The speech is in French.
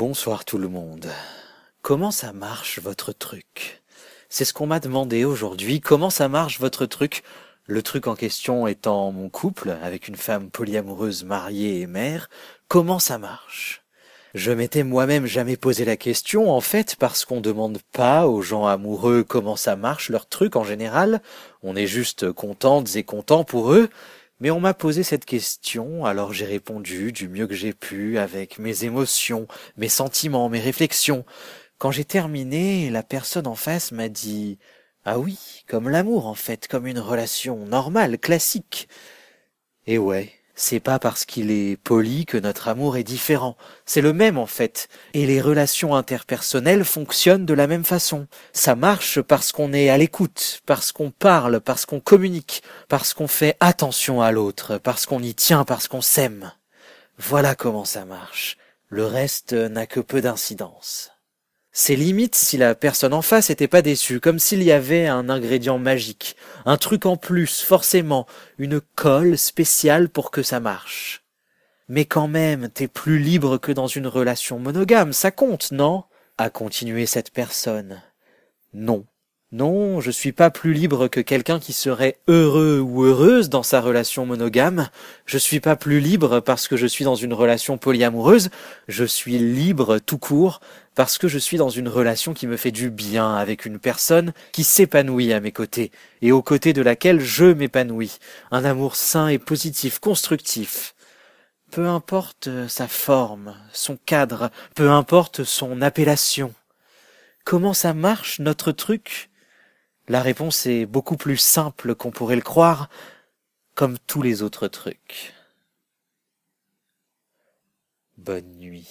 Bonsoir tout le monde. Comment ça marche votre truc? C'est ce qu'on m'a demandé aujourd'hui. Comment ça marche votre truc? Le truc en question étant mon couple avec une femme polyamoureuse mariée et mère. Comment ça marche? Je m'étais moi-même jamais posé la question, en fait, parce qu'on demande pas aux gens amoureux comment ça marche leur truc en général. On est juste contentes et contents pour eux. Mais on m'a posé cette question, alors j'ai répondu du mieux que j'ai pu avec mes émotions, mes sentiments, mes réflexions. Quand j'ai terminé, la personne en face m'a dit Ah oui, comme l'amour en fait, comme une relation normale, classique. Et ouais, c'est pas parce qu'il est poli que notre amour est différent. C'est le même en fait. Et les relations interpersonnelles fonctionnent de la même façon. Ça marche parce qu'on est à l'écoute, parce qu'on parle, parce qu'on communique, parce qu'on fait attention à l'autre, parce qu'on y tient, parce qu'on s'aime. Voilà comment ça marche. Le reste n'a que peu d'incidence. C'est limite si la personne en face était pas déçue, comme s'il y avait un ingrédient magique, un truc en plus, forcément, une colle spéciale pour que ça marche. Mais quand même, t'es plus libre que dans une relation monogame, ça compte, non? a continué cette personne. Non. Non, je suis pas plus libre que quelqu'un qui serait heureux ou heureuse dans sa relation monogame. Je suis pas plus libre parce que je suis dans une relation polyamoureuse. Je suis libre tout court parce que je suis dans une relation qui me fait du bien avec une personne qui s'épanouit à mes côtés et aux côtés de laquelle je m'épanouis. Un amour sain et positif, constructif. Peu importe sa forme, son cadre, peu importe son appellation. Comment ça marche notre truc? La réponse est beaucoup plus simple qu'on pourrait le croire, comme tous les autres trucs. Bonne nuit.